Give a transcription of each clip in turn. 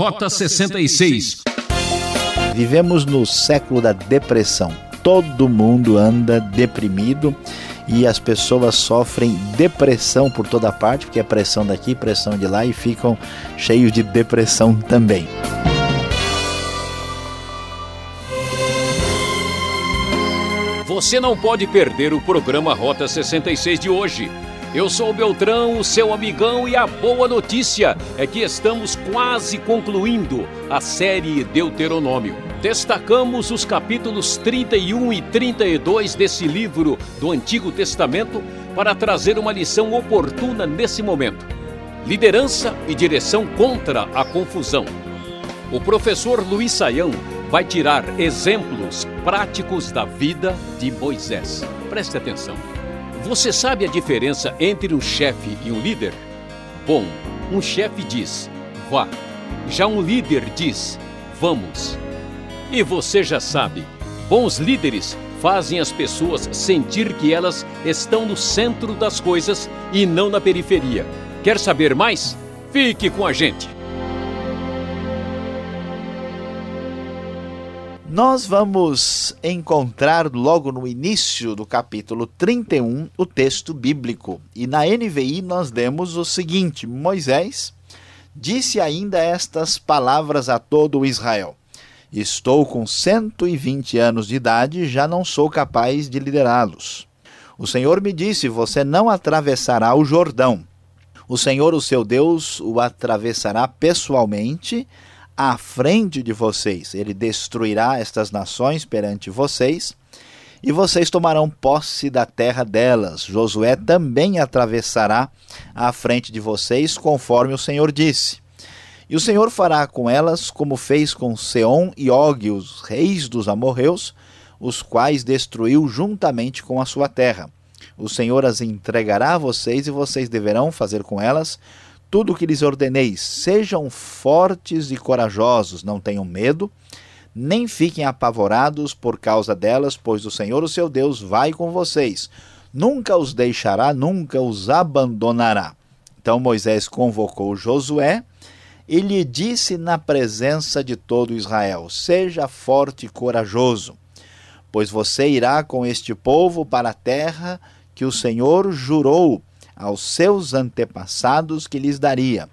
Rota 66. Vivemos no século da depressão. Todo mundo anda deprimido e as pessoas sofrem depressão por toda parte, porque é pressão daqui, pressão de lá e ficam cheios de depressão também. Você não pode perder o programa Rota 66 de hoje. Eu sou o Beltrão, o seu amigão, e a boa notícia é que estamos quase concluindo a série Deuteronômio. Destacamos os capítulos 31 e 32 desse livro do Antigo Testamento para trazer uma lição oportuna nesse momento. Liderança e direção contra a confusão. O professor Luiz Saião vai tirar exemplos práticos da vida de Moisés. Preste atenção. Você sabe a diferença entre um chefe e um líder? Bom, um chefe diz, vá. Já um líder diz, vamos. E você já sabe, bons líderes fazem as pessoas sentir que elas estão no centro das coisas e não na periferia. Quer saber mais? Fique com a gente! Nós vamos encontrar logo no início do capítulo 31 o texto bíblico. E na NVI nós demos o seguinte: Moisés disse ainda estas palavras a todo Israel: Estou com 120 anos de idade e já não sou capaz de liderá-los. O Senhor me disse: Você não atravessará o Jordão. O Senhor, o seu Deus, o atravessará pessoalmente à frente de vocês. Ele destruirá estas nações perante vocês e vocês tomarão posse da terra delas. Josué também atravessará à frente de vocês, conforme o Senhor disse. E o Senhor fará com elas como fez com Seom e Og, os reis dos amorreus, os quais destruiu juntamente com a sua terra. O Senhor as entregará a vocês e vocês deverão fazer com elas tudo o que lhes ordenei, sejam fortes e corajosos, não tenham medo, nem fiquem apavorados por causa delas, pois o Senhor, o seu Deus, vai com vocês. Nunca os deixará, nunca os abandonará. Então Moisés convocou Josué e lhe disse na presença de todo Israel: Seja forte e corajoso, pois você irá com este povo para a terra que o Senhor jurou aos seus antepassados que lhes daria,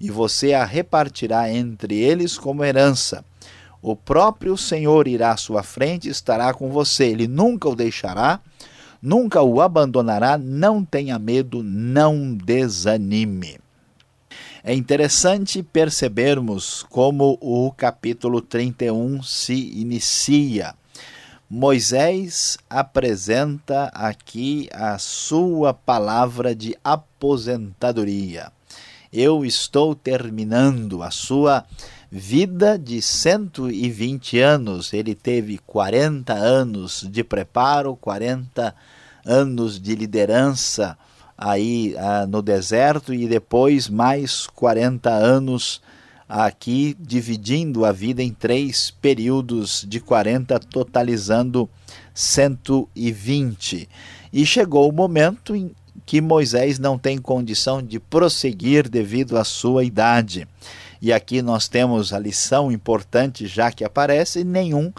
e você a repartirá entre eles como herança. O próprio Senhor irá à sua frente e estará com você. Ele nunca o deixará, nunca o abandonará. Não tenha medo, não desanime. É interessante percebermos como o capítulo 31 se inicia. Moisés apresenta aqui a sua palavra de aposentadoria. Eu estou terminando a sua vida de 120 anos. Ele teve 40 anos de preparo, 40 anos de liderança aí ah, no deserto e depois mais 40 anos aqui dividindo a vida em três períodos de 40, totalizando 120. E chegou o momento em que Moisés não tem condição de prosseguir devido à sua idade. E aqui nós temos a lição importante já que aparece: nenhum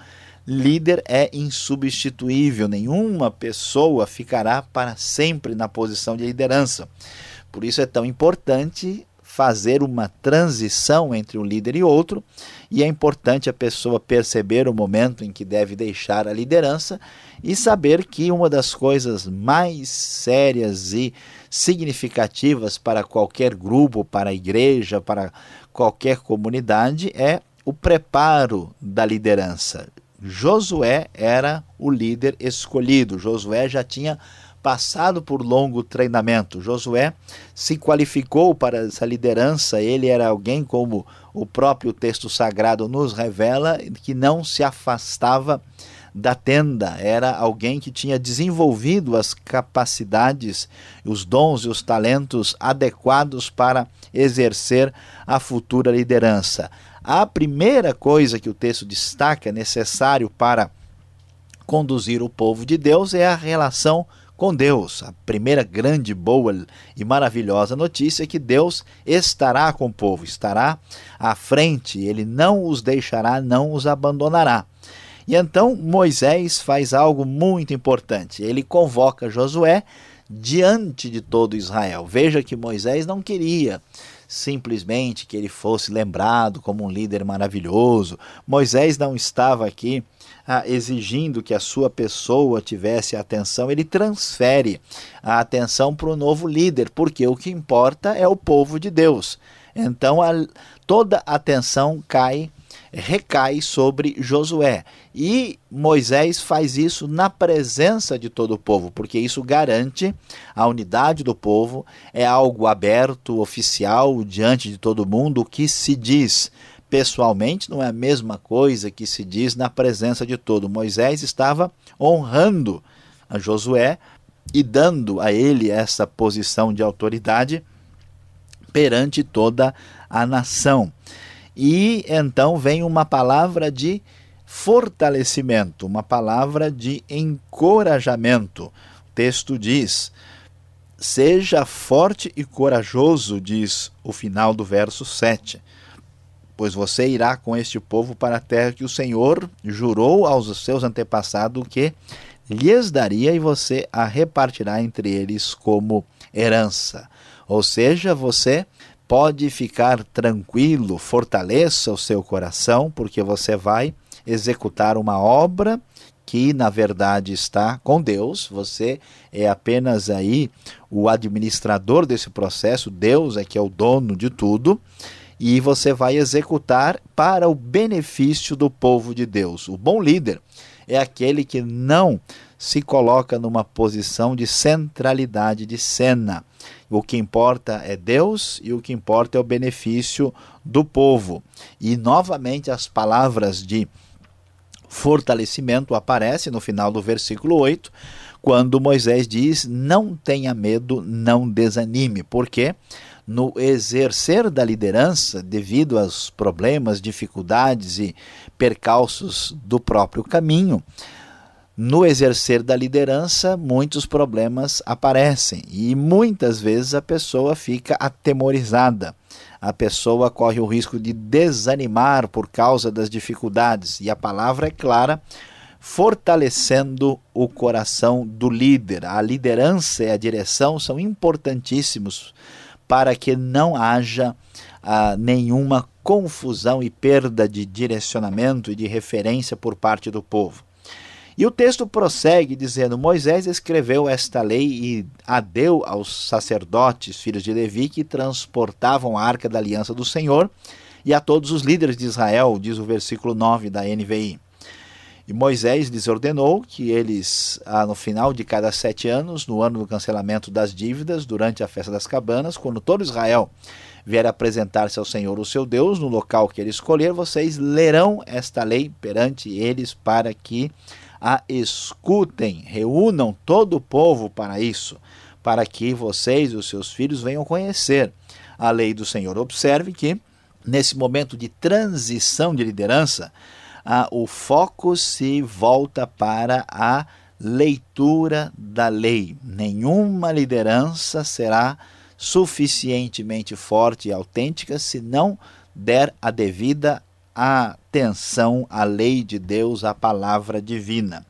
líder é insubstituível, nenhuma pessoa ficará para sempre na posição de liderança. Por isso é tão importante fazer uma transição entre um líder e outro, e é importante a pessoa perceber o momento em que deve deixar a liderança e saber que uma das coisas mais sérias e significativas para qualquer grupo, para a igreja, para qualquer comunidade é o preparo da liderança. Josué era o líder escolhido. Josué já tinha passado por longo treinamento. Josué se qualificou para essa liderança, ele era alguém como o próprio texto sagrado nos revela, que não se afastava da tenda, era alguém que tinha desenvolvido as capacidades, os dons e os talentos adequados para exercer a futura liderança. A primeira coisa que o texto destaca necessário para conduzir o povo de Deus é a relação com Deus. A primeira grande, boa e maravilhosa notícia é que Deus estará com o povo, estará à frente, ele não os deixará, não os abandonará. E então Moisés faz algo muito importante. Ele convoca Josué diante de todo Israel. Veja que Moisés não queria simplesmente que ele fosse lembrado como um líder maravilhoso. Moisés não estava aqui ah, exigindo que a sua pessoa tivesse atenção, ele transfere a atenção para o novo líder, porque o que importa é o povo de Deus. Então a, toda a atenção cai recai sobre Josué. E Moisés faz isso na presença de todo o povo, porque isso garante a unidade do povo, é algo aberto, oficial, diante de todo mundo. Que se diz pessoalmente não é a mesma coisa que se diz na presença de todo. Moisés estava honrando a Josué e dando a ele essa posição de autoridade perante toda a nação. E então vem uma palavra de fortalecimento, uma palavra de encorajamento. O texto diz: Seja forte e corajoso, diz o final do verso 7, pois você irá com este povo para a terra que o Senhor jurou aos seus antepassados que lhes daria e você a repartirá entre eles como herança. Ou seja, você pode ficar tranquilo, fortaleça o seu coração, porque você vai executar uma obra que na verdade está com Deus, você é apenas aí o administrador desse processo, Deus é que é o dono de tudo, e você vai executar para o benefício do povo de Deus. O bom líder é aquele que não se coloca numa posição de centralidade de cena. O que importa é Deus e o que importa é o benefício do povo. E novamente as palavras de fortalecimento aparecem no final do versículo 8, quando Moisés diz: Não tenha medo, não desanime. Porque no exercer da liderança, devido aos problemas, dificuldades e percalços do próprio caminho, no exercer da liderança, muitos problemas aparecem e muitas vezes a pessoa fica atemorizada. A pessoa corre o risco de desanimar por causa das dificuldades, e a palavra é clara, fortalecendo o coração do líder. A liderança e a direção são importantíssimos para que não haja ah, nenhuma confusão e perda de direcionamento e de referência por parte do povo. E o texto prossegue dizendo: Moisés escreveu esta lei e a deu aos sacerdotes, filhos de Levi, que transportavam a arca da aliança do Senhor, e a todos os líderes de Israel, diz o versículo 9 da NVI. E Moisés lhes ordenou que eles, ah, no final de cada sete anos, no ano do cancelamento das dívidas, durante a festa das cabanas, quando todo Israel vier apresentar-se ao Senhor, o seu Deus, no local que ele escolher, vocês lerão esta lei perante eles para que a escutem, reúnam todo o povo para isso, para que vocês e os seus filhos venham conhecer a lei do Senhor. Observe que, nesse momento de transição de liderança, o foco se volta para a leitura da lei. Nenhuma liderança será suficientemente forte e autêntica se não der a devida atenção à lei de Deus, à palavra divina.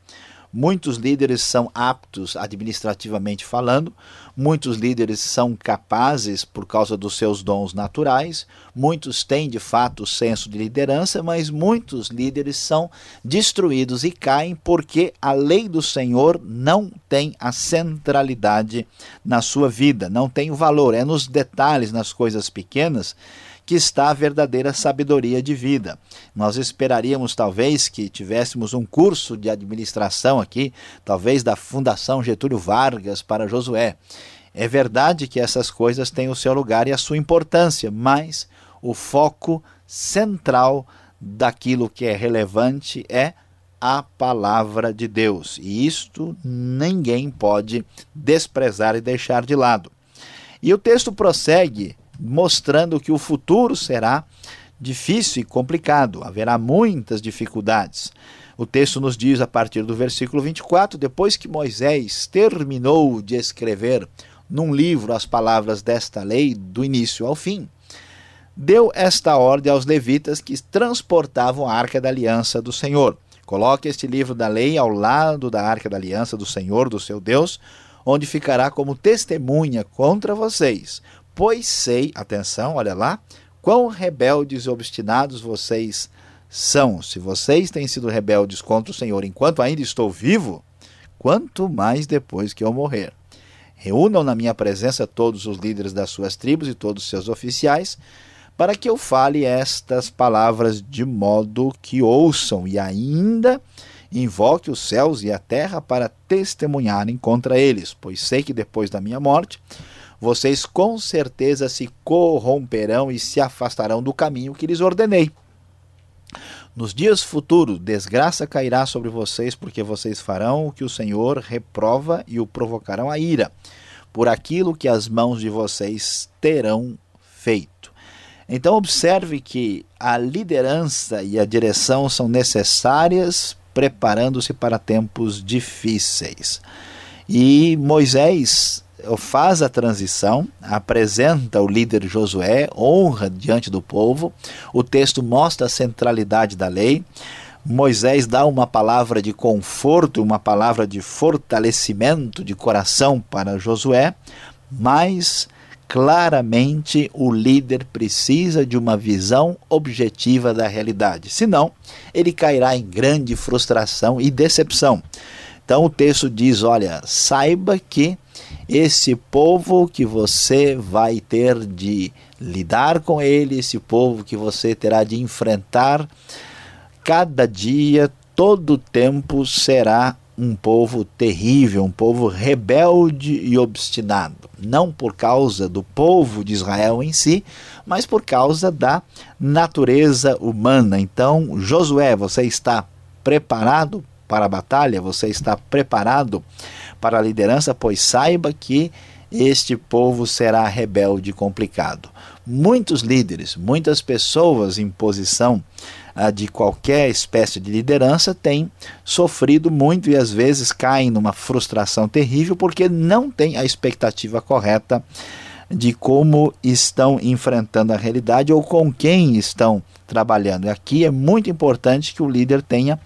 Muitos líderes são aptos administrativamente falando, muitos líderes são capazes por causa dos seus dons naturais, muitos têm de fato o senso de liderança, mas muitos líderes são destruídos e caem porque a lei do Senhor não tem a centralidade na sua vida, não tem o valor, é nos detalhes, nas coisas pequenas que está a verdadeira sabedoria de vida. Nós esperaríamos talvez que tivéssemos um curso de administração aqui, talvez da Fundação Getúlio Vargas para Josué. É verdade que essas coisas têm o seu lugar e a sua importância, mas o foco central daquilo que é relevante é a palavra de Deus. E isto ninguém pode desprezar e deixar de lado. E o texto prossegue mostrando que o futuro será difícil e complicado, haverá muitas dificuldades. O texto nos diz, a partir do versículo 24: depois que Moisés terminou de escrever num livro as palavras desta lei, do início ao fim, deu esta ordem aos levitas que transportavam a arca da aliança do Senhor. Coloque este livro da lei ao lado da arca da aliança do Senhor, do seu Deus, onde ficará como testemunha contra vocês. Pois sei, atenção, olha lá, quão rebeldes e obstinados vocês são. Se vocês têm sido rebeldes contra o Senhor enquanto ainda estou vivo, quanto mais depois que eu morrer. Reúnam na minha presença todos os líderes das suas tribos e todos os seus oficiais, para que eu fale estas palavras de modo que ouçam e ainda invoque os céus e a terra para testemunharem contra eles, pois sei que depois da minha morte vocês com certeza se corromperão e se afastarão do caminho que lhes ordenei. Nos dias futuros, desgraça cairá sobre vocês, porque vocês farão o que o Senhor reprova e o provocarão a ira, por aquilo que as mãos de vocês terão feito. Então, observe que a liderança e a direção são necessárias, preparando-se para tempos difíceis. E Moisés faz a transição, apresenta o líder Josué, honra diante do povo. O texto mostra a centralidade da lei. Moisés dá uma palavra de conforto, uma palavra de fortalecimento de coração para Josué, mas claramente o líder precisa de uma visão objetiva da realidade, senão ele cairá em grande frustração e decepção. Então o texto diz: olha, saiba que esse povo que você vai ter de lidar com ele, esse povo que você terá de enfrentar, cada dia, todo tempo será um povo terrível, um povo rebelde e obstinado. Não por causa do povo de Israel em si, mas por causa da natureza humana. Então, Josué, você está preparado para a batalha? Você está preparado para a liderança, pois saiba que este povo será rebelde e complicado. Muitos líderes, muitas pessoas em posição ah, de qualquer espécie de liderança têm sofrido muito e às vezes caem numa frustração terrível porque não têm a expectativa correta de como estão enfrentando a realidade ou com quem estão trabalhando. Aqui é muito importante que o líder tenha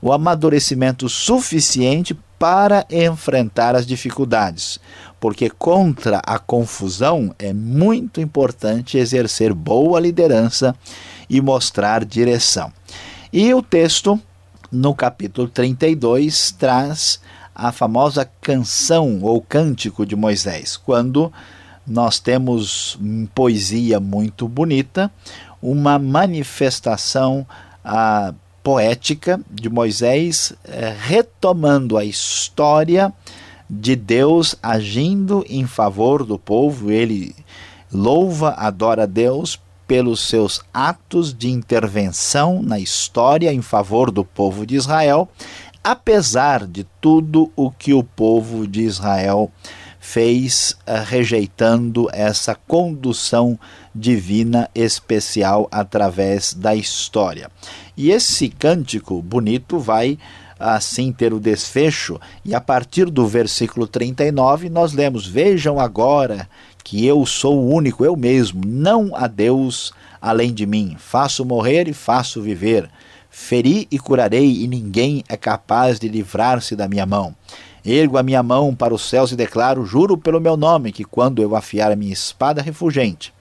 o amadurecimento suficiente para enfrentar as dificuldades, porque contra a confusão é muito importante exercer boa liderança e mostrar direção. E o texto, no capítulo 32, traz a famosa canção ou cântico de Moisés, quando nós temos em poesia muito bonita uma manifestação ah, poética de Moisés, eh, retomando a história de Deus agindo em favor do povo. Ele louva, adora Deus pelos seus atos de intervenção na história em favor do povo de Israel, apesar de tudo o que o povo de Israel uh, rejeitando essa condução divina especial através da história. E esse cântico bonito vai assim ter o desfecho, e a partir do versículo 39 nós lemos: Vejam agora que eu sou o único, eu mesmo, não há Deus além de mim. Faço morrer e faço viver. Feri e curarei, e ninguém é capaz de livrar-se da minha mão. Ergo a minha mão para os céus e declaro: Juro pelo meu nome, que quando eu afiar a minha espada refulgente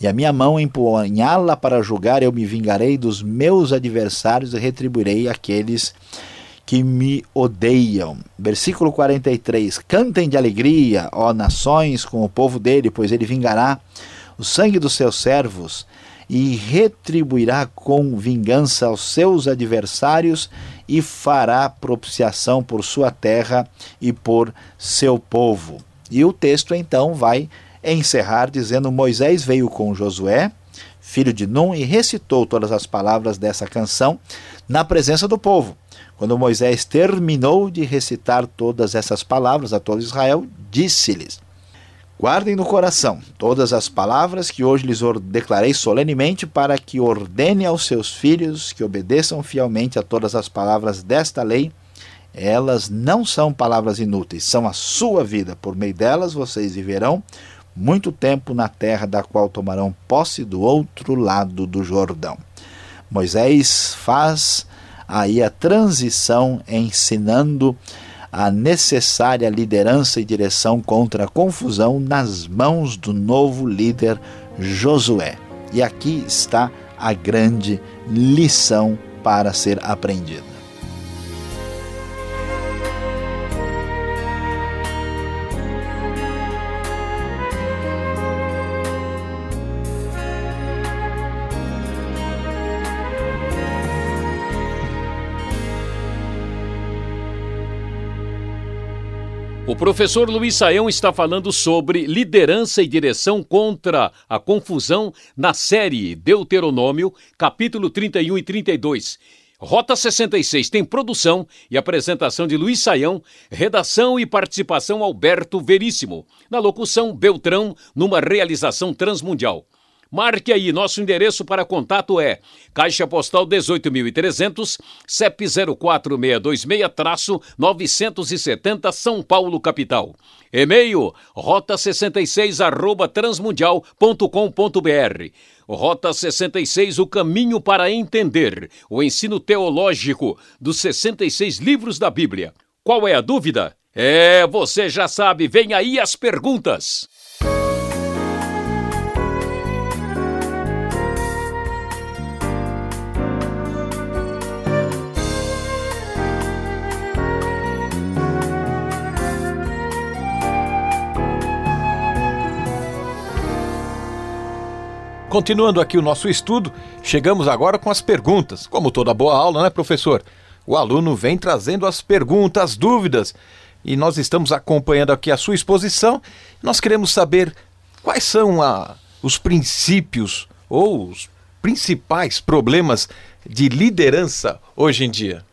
e a minha mão empunhá-la para julgar, eu me vingarei dos meus adversários e retribuirei aqueles que me odeiam. Versículo 43: Cantem de alegria, ó nações, com o povo dele, pois ele vingará o sangue dos seus servos e retribuirá com vingança aos seus adversários e fará propiciação por sua terra e por seu povo. E o texto então vai encerrar dizendo: Moisés veio com Josué, filho de Num, e recitou todas as palavras dessa canção na presença do povo. Quando Moisés terminou de recitar todas essas palavras a todo Israel, disse-lhes: Guardem no coração todas as palavras que hoje lhes declarei solenemente, para que ordene aos seus filhos que obedeçam fielmente a todas as palavras desta lei. Elas não são palavras inúteis, são a sua vida. Por meio delas vocês viverão muito tempo na terra da qual tomarão posse do outro lado do Jordão. Moisés faz aí a transição ensinando a necessária liderança e direção contra a confusão nas mãos do novo líder Josué. E aqui está a grande lição para ser aprendida. O professor Luiz Saião está falando sobre liderança e direção contra a confusão na série Deuteronômio, capítulo 31 e 32. Rota 66 tem produção e apresentação de Luiz Saião, redação e participação Alberto Veríssimo. Na locução, Beltrão, numa realização transmundial. Marque aí, nosso endereço para contato é Caixa Postal 18.300, CEP 04626-970 São Paulo, capital. E-mail rota66 arroba transmundial.com.br. Rota 66, o caminho para entender o ensino teológico dos 66 livros da Bíblia. Qual é a dúvida? É, você já sabe, vem aí as perguntas. Continuando aqui o nosso estudo, chegamos agora com as perguntas. Como toda boa aula, né, professor? O aluno vem trazendo as perguntas, as dúvidas, e nós estamos acompanhando aqui a sua exposição. Nós queremos saber quais são a, os princípios ou os principais problemas de liderança hoje em dia.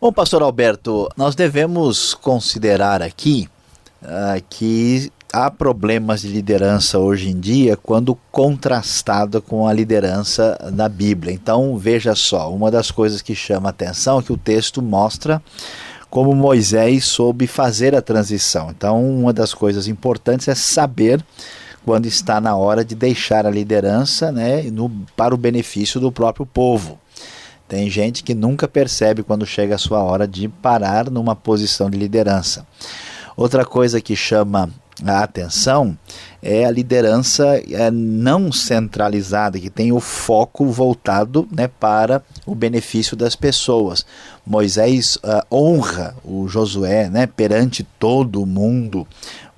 Bom, pastor Alberto, nós devemos considerar aqui uh, que há problemas de liderança hoje em dia quando contrastada com a liderança na Bíblia. Então, veja só, uma das coisas que chama atenção é que o texto mostra como Moisés soube fazer a transição. Então, uma das coisas importantes é saber quando está na hora de deixar a liderança né, no, para o benefício do próprio povo. Tem gente que nunca percebe quando chega a sua hora de parar numa posição de liderança. Outra coisa que chama a atenção é a liderança é, não centralizada, que tem o foco voltado né, para o benefício das pessoas. Moisés uh, honra o Josué né, perante todo o mundo,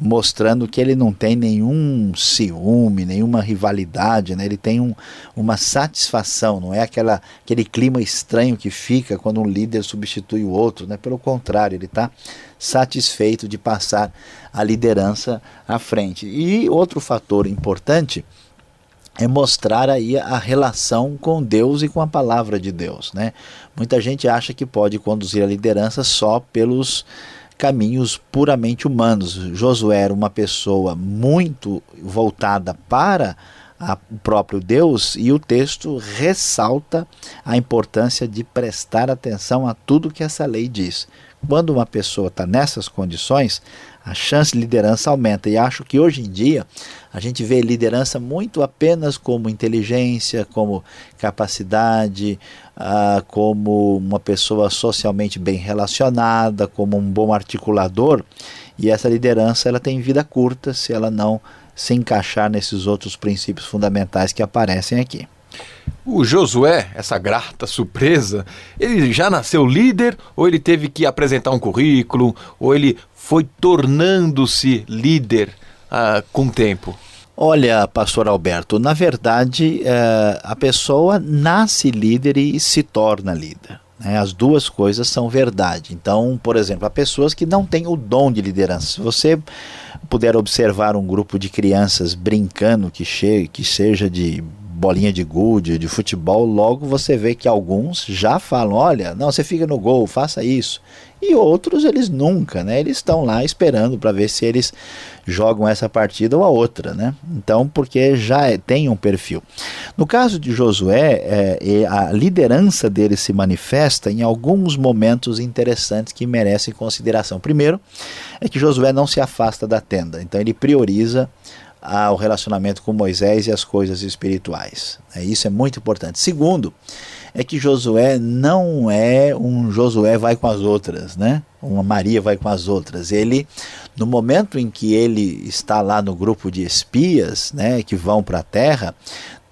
mostrando que ele não tem nenhum ciúme, nenhuma rivalidade, né? ele tem um, uma satisfação, não é aquela, aquele clima estranho que fica quando um líder substitui o outro, né? pelo contrário, ele está satisfeito de passar a liderança à frente. E outro fator importante é mostrar aí a relação com Deus e com a palavra de Deus, né? Muita gente acha que pode conduzir a liderança só pelos caminhos puramente humanos. Josué era uma pessoa muito voltada para o próprio Deus e o texto ressalta a importância de prestar atenção a tudo que essa lei diz. Quando uma pessoa está nessas condições, a chance de liderança aumenta. E acho que hoje em dia a gente vê liderança muito apenas como inteligência, como capacidade, ah, como uma pessoa socialmente bem relacionada, como um bom articulador. E essa liderança ela tem vida curta se ela não se encaixar nesses outros princípios fundamentais que aparecem aqui. O Josué, essa grata surpresa, ele já nasceu líder ou ele teve que apresentar um currículo ou ele foi tornando-se líder uh, com o tempo? Olha, pastor Alberto, na verdade, uh, a pessoa nasce líder e se torna líder. Né? As duas coisas são verdade. Então, por exemplo, há pessoas que não têm o dom de liderança. Se você puder observar um grupo de crianças brincando que, que seja de bolinha de gude, de futebol, logo você vê que alguns já falam: olha, não, você fica no gol, faça isso. E outros eles nunca, né? Eles estão lá esperando para ver se eles jogam essa partida ou a outra, né? Então, porque já é, tem um perfil. No caso de Josué, é, a liderança dele se manifesta em alguns momentos interessantes que merecem consideração. Primeiro, é que Josué não se afasta da tenda, então ele prioriza ao relacionamento com Moisés e as coisas espirituais. É, isso é muito importante. Segundo, é que Josué não é um Josué vai com as outras, né? Uma Maria vai com as outras. Ele, no momento em que ele está lá no grupo de espias, né, que vão para a terra,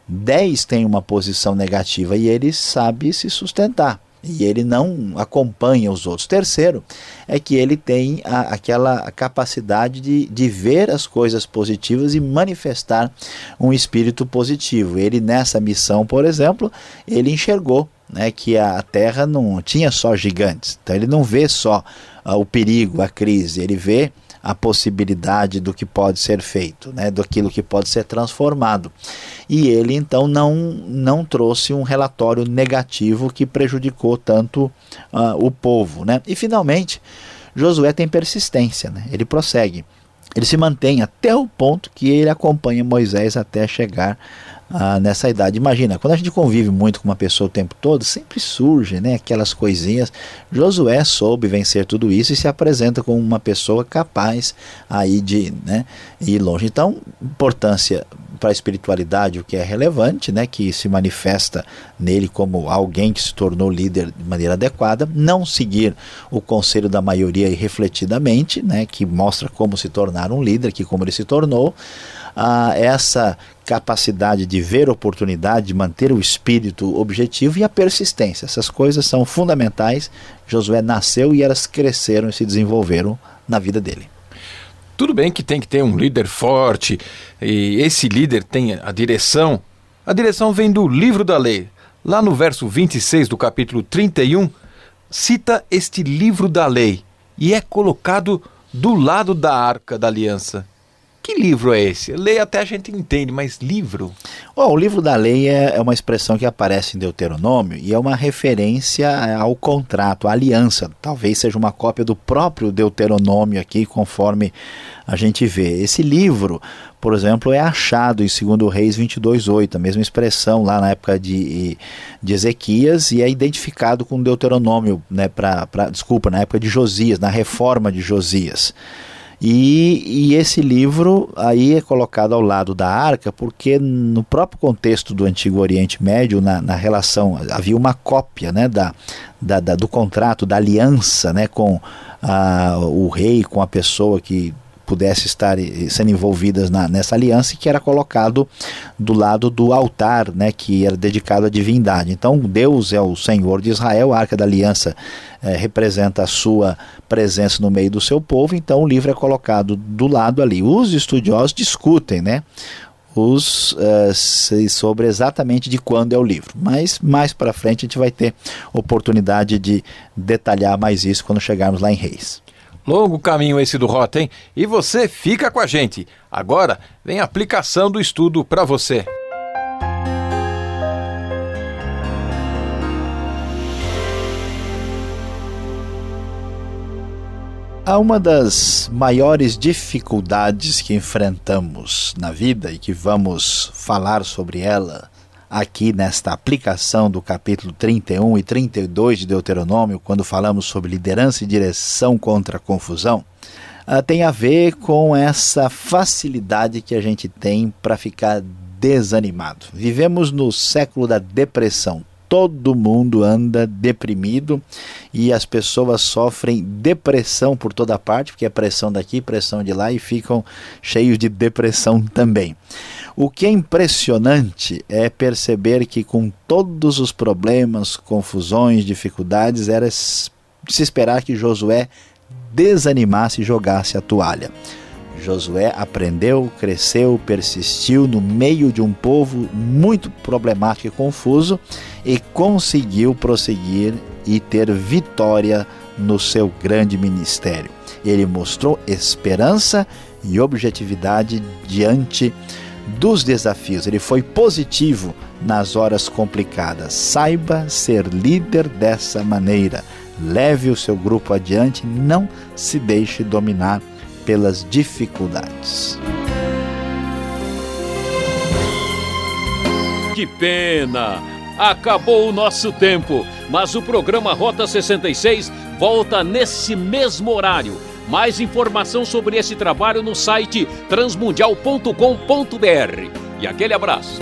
dez têm uma posição negativa e ele sabe se sustentar e ele não acompanha os outros. Terceiro, é que ele tem a, aquela capacidade de, de ver as coisas positivas e manifestar um espírito positivo. Ele, nessa missão, por exemplo, ele enxergou né, que a Terra não tinha só gigantes. Então ele não vê só uh, o perigo, a crise, ele vê a possibilidade do que pode ser feito, né, daquilo que pode ser transformado. E ele então não, não trouxe um relatório negativo que prejudicou tanto uh, o povo. Né? E finalmente, Josué tem persistência, né? ele prossegue. Ele se mantém até o ponto que ele acompanha Moisés até chegar ah, nessa idade. Imagina, quando a gente convive muito com uma pessoa o tempo todo, sempre surge né, aquelas coisinhas. Josué soube vencer tudo isso e se apresenta como uma pessoa capaz aí de né, ir longe. Então, importância para a espiritualidade, o que é relevante, né, que se manifesta nele como alguém que se tornou líder de maneira adequada, não seguir o conselho da maioria irrefletidamente, né, que mostra como se tornar um líder, que como ele se tornou, ah, essa capacidade de ver oportunidade, de manter o espírito objetivo e a persistência. Essas coisas são fundamentais. Josué nasceu e elas cresceram e se desenvolveram na vida dele. Tudo bem que tem que ter um líder forte e esse líder tem a direção. A direção vem do livro da lei. Lá no verso 26 do capítulo 31, cita este livro da lei e é colocado do lado da arca da aliança. Que livro é esse? Lei até a gente entende, mas livro? Oh, o livro da lei é, é, uma expressão que aparece em Deuteronômio e é uma referência ao contrato, à aliança. Talvez seja uma cópia do próprio Deuteronômio aqui, conforme a gente vê. Esse livro, por exemplo, é achado em 2 Reis 22:8, a mesma expressão lá na época de, de Ezequias e é identificado com Deuteronômio, né, pra, pra, desculpa, na época de Josias, na reforma de Josias. E, e, esse livro aí é colocado ao lado da arca, porque no próprio contexto do Antigo Oriente Médio, na, na relação, havia uma cópia né, da, da, da, do contrato, da aliança né, com a, o rei, com a pessoa que pudesse estar sendo envolvidas na, nessa aliança e que era colocado do lado do altar, né, que era dedicado à divindade. Então Deus é o Senhor de Israel, a Arca da Aliança é, representa a sua presença no meio do seu povo, então o livro é colocado do lado ali. Os estudiosos discutem, né? os uh, sobre exatamente de quando é o livro. Mas mais para frente a gente vai ter oportunidade de detalhar mais isso quando chegarmos lá em Reis. Longo caminho esse do Rota, hein? E você fica com a gente. Agora vem a aplicação do estudo para você. Há uma das maiores dificuldades que enfrentamos na vida e que vamos falar sobre ela aqui nesta aplicação do capítulo 31 e 32 de Deuteronômio, quando falamos sobre liderança e direção contra a confusão, uh, tem a ver com essa facilidade que a gente tem para ficar desanimado. Vivemos no século da depressão. Todo mundo anda deprimido e as pessoas sofrem depressão por toda parte, porque é pressão daqui, pressão de lá e ficam cheios de depressão também. O que é impressionante é perceber que, com todos os problemas, confusões, dificuldades, era se esperar que Josué desanimasse e jogasse a toalha. Josué aprendeu, cresceu, persistiu no meio de um povo muito problemático e confuso e conseguiu prosseguir e ter vitória no seu grande ministério. Ele mostrou esperança e objetividade diante dos desafios, ele foi positivo nas horas complicadas. Saiba ser líder dessa maneira. Leve o seu grupo adiante, não se deixe dominar pelas dificuldades. Que pena! Acabou o nosso tempo, mas o programa Rota 66 volta nesse mesmo horário. Mais informação sobre esse trabalho no site transmundial.com.br. E aquele abraço.